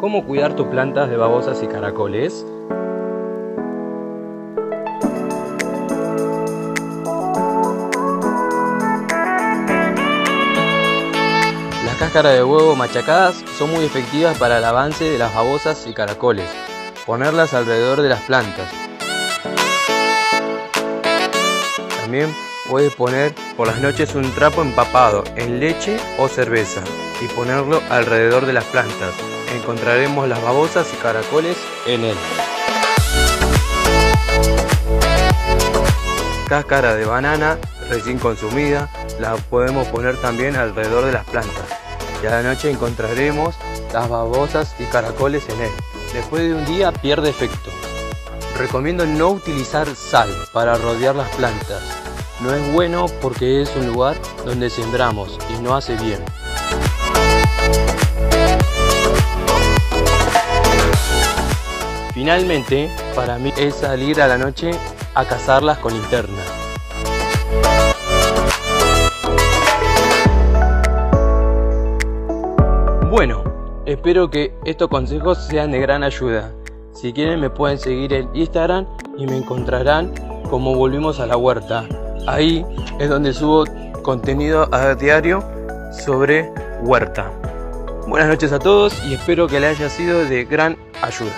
¿Cómo cuidar tus plantas de babosas y caracoles? Las cáscaras de huevo machacadas son muy efectivas para el avance de las babosas y caracoles. Ponerlas alrededor de las plantas. También puedes poner por las noches un trapo empapado en leche o cerveza y ponerlo alrededor de las plantas. Encontraremos las babosas y caracoles en él. Cáscara de banana recién consumida la podemos poner también alrededor de las plantas y a la noche encontraremos las babosas y caracoles en él. Después de un día pierde efecto. Recomiendo no utilizar sal para rodear las plantas. No es bueno porque es un lugar donde sembramos y no hace bien. Finalmente, para mí es salir a la noche a cazarlas con linterna. Bueno, espero que estos consejos sean de gran ayuda. Si quieren me pueden seguir en Instagram y me encontrarán como Volvimos a la Huerta. Ahí es donde subo contenido a diario sobre huerta. Buenas noches a todos y espero que les haya sido de gran ayuda.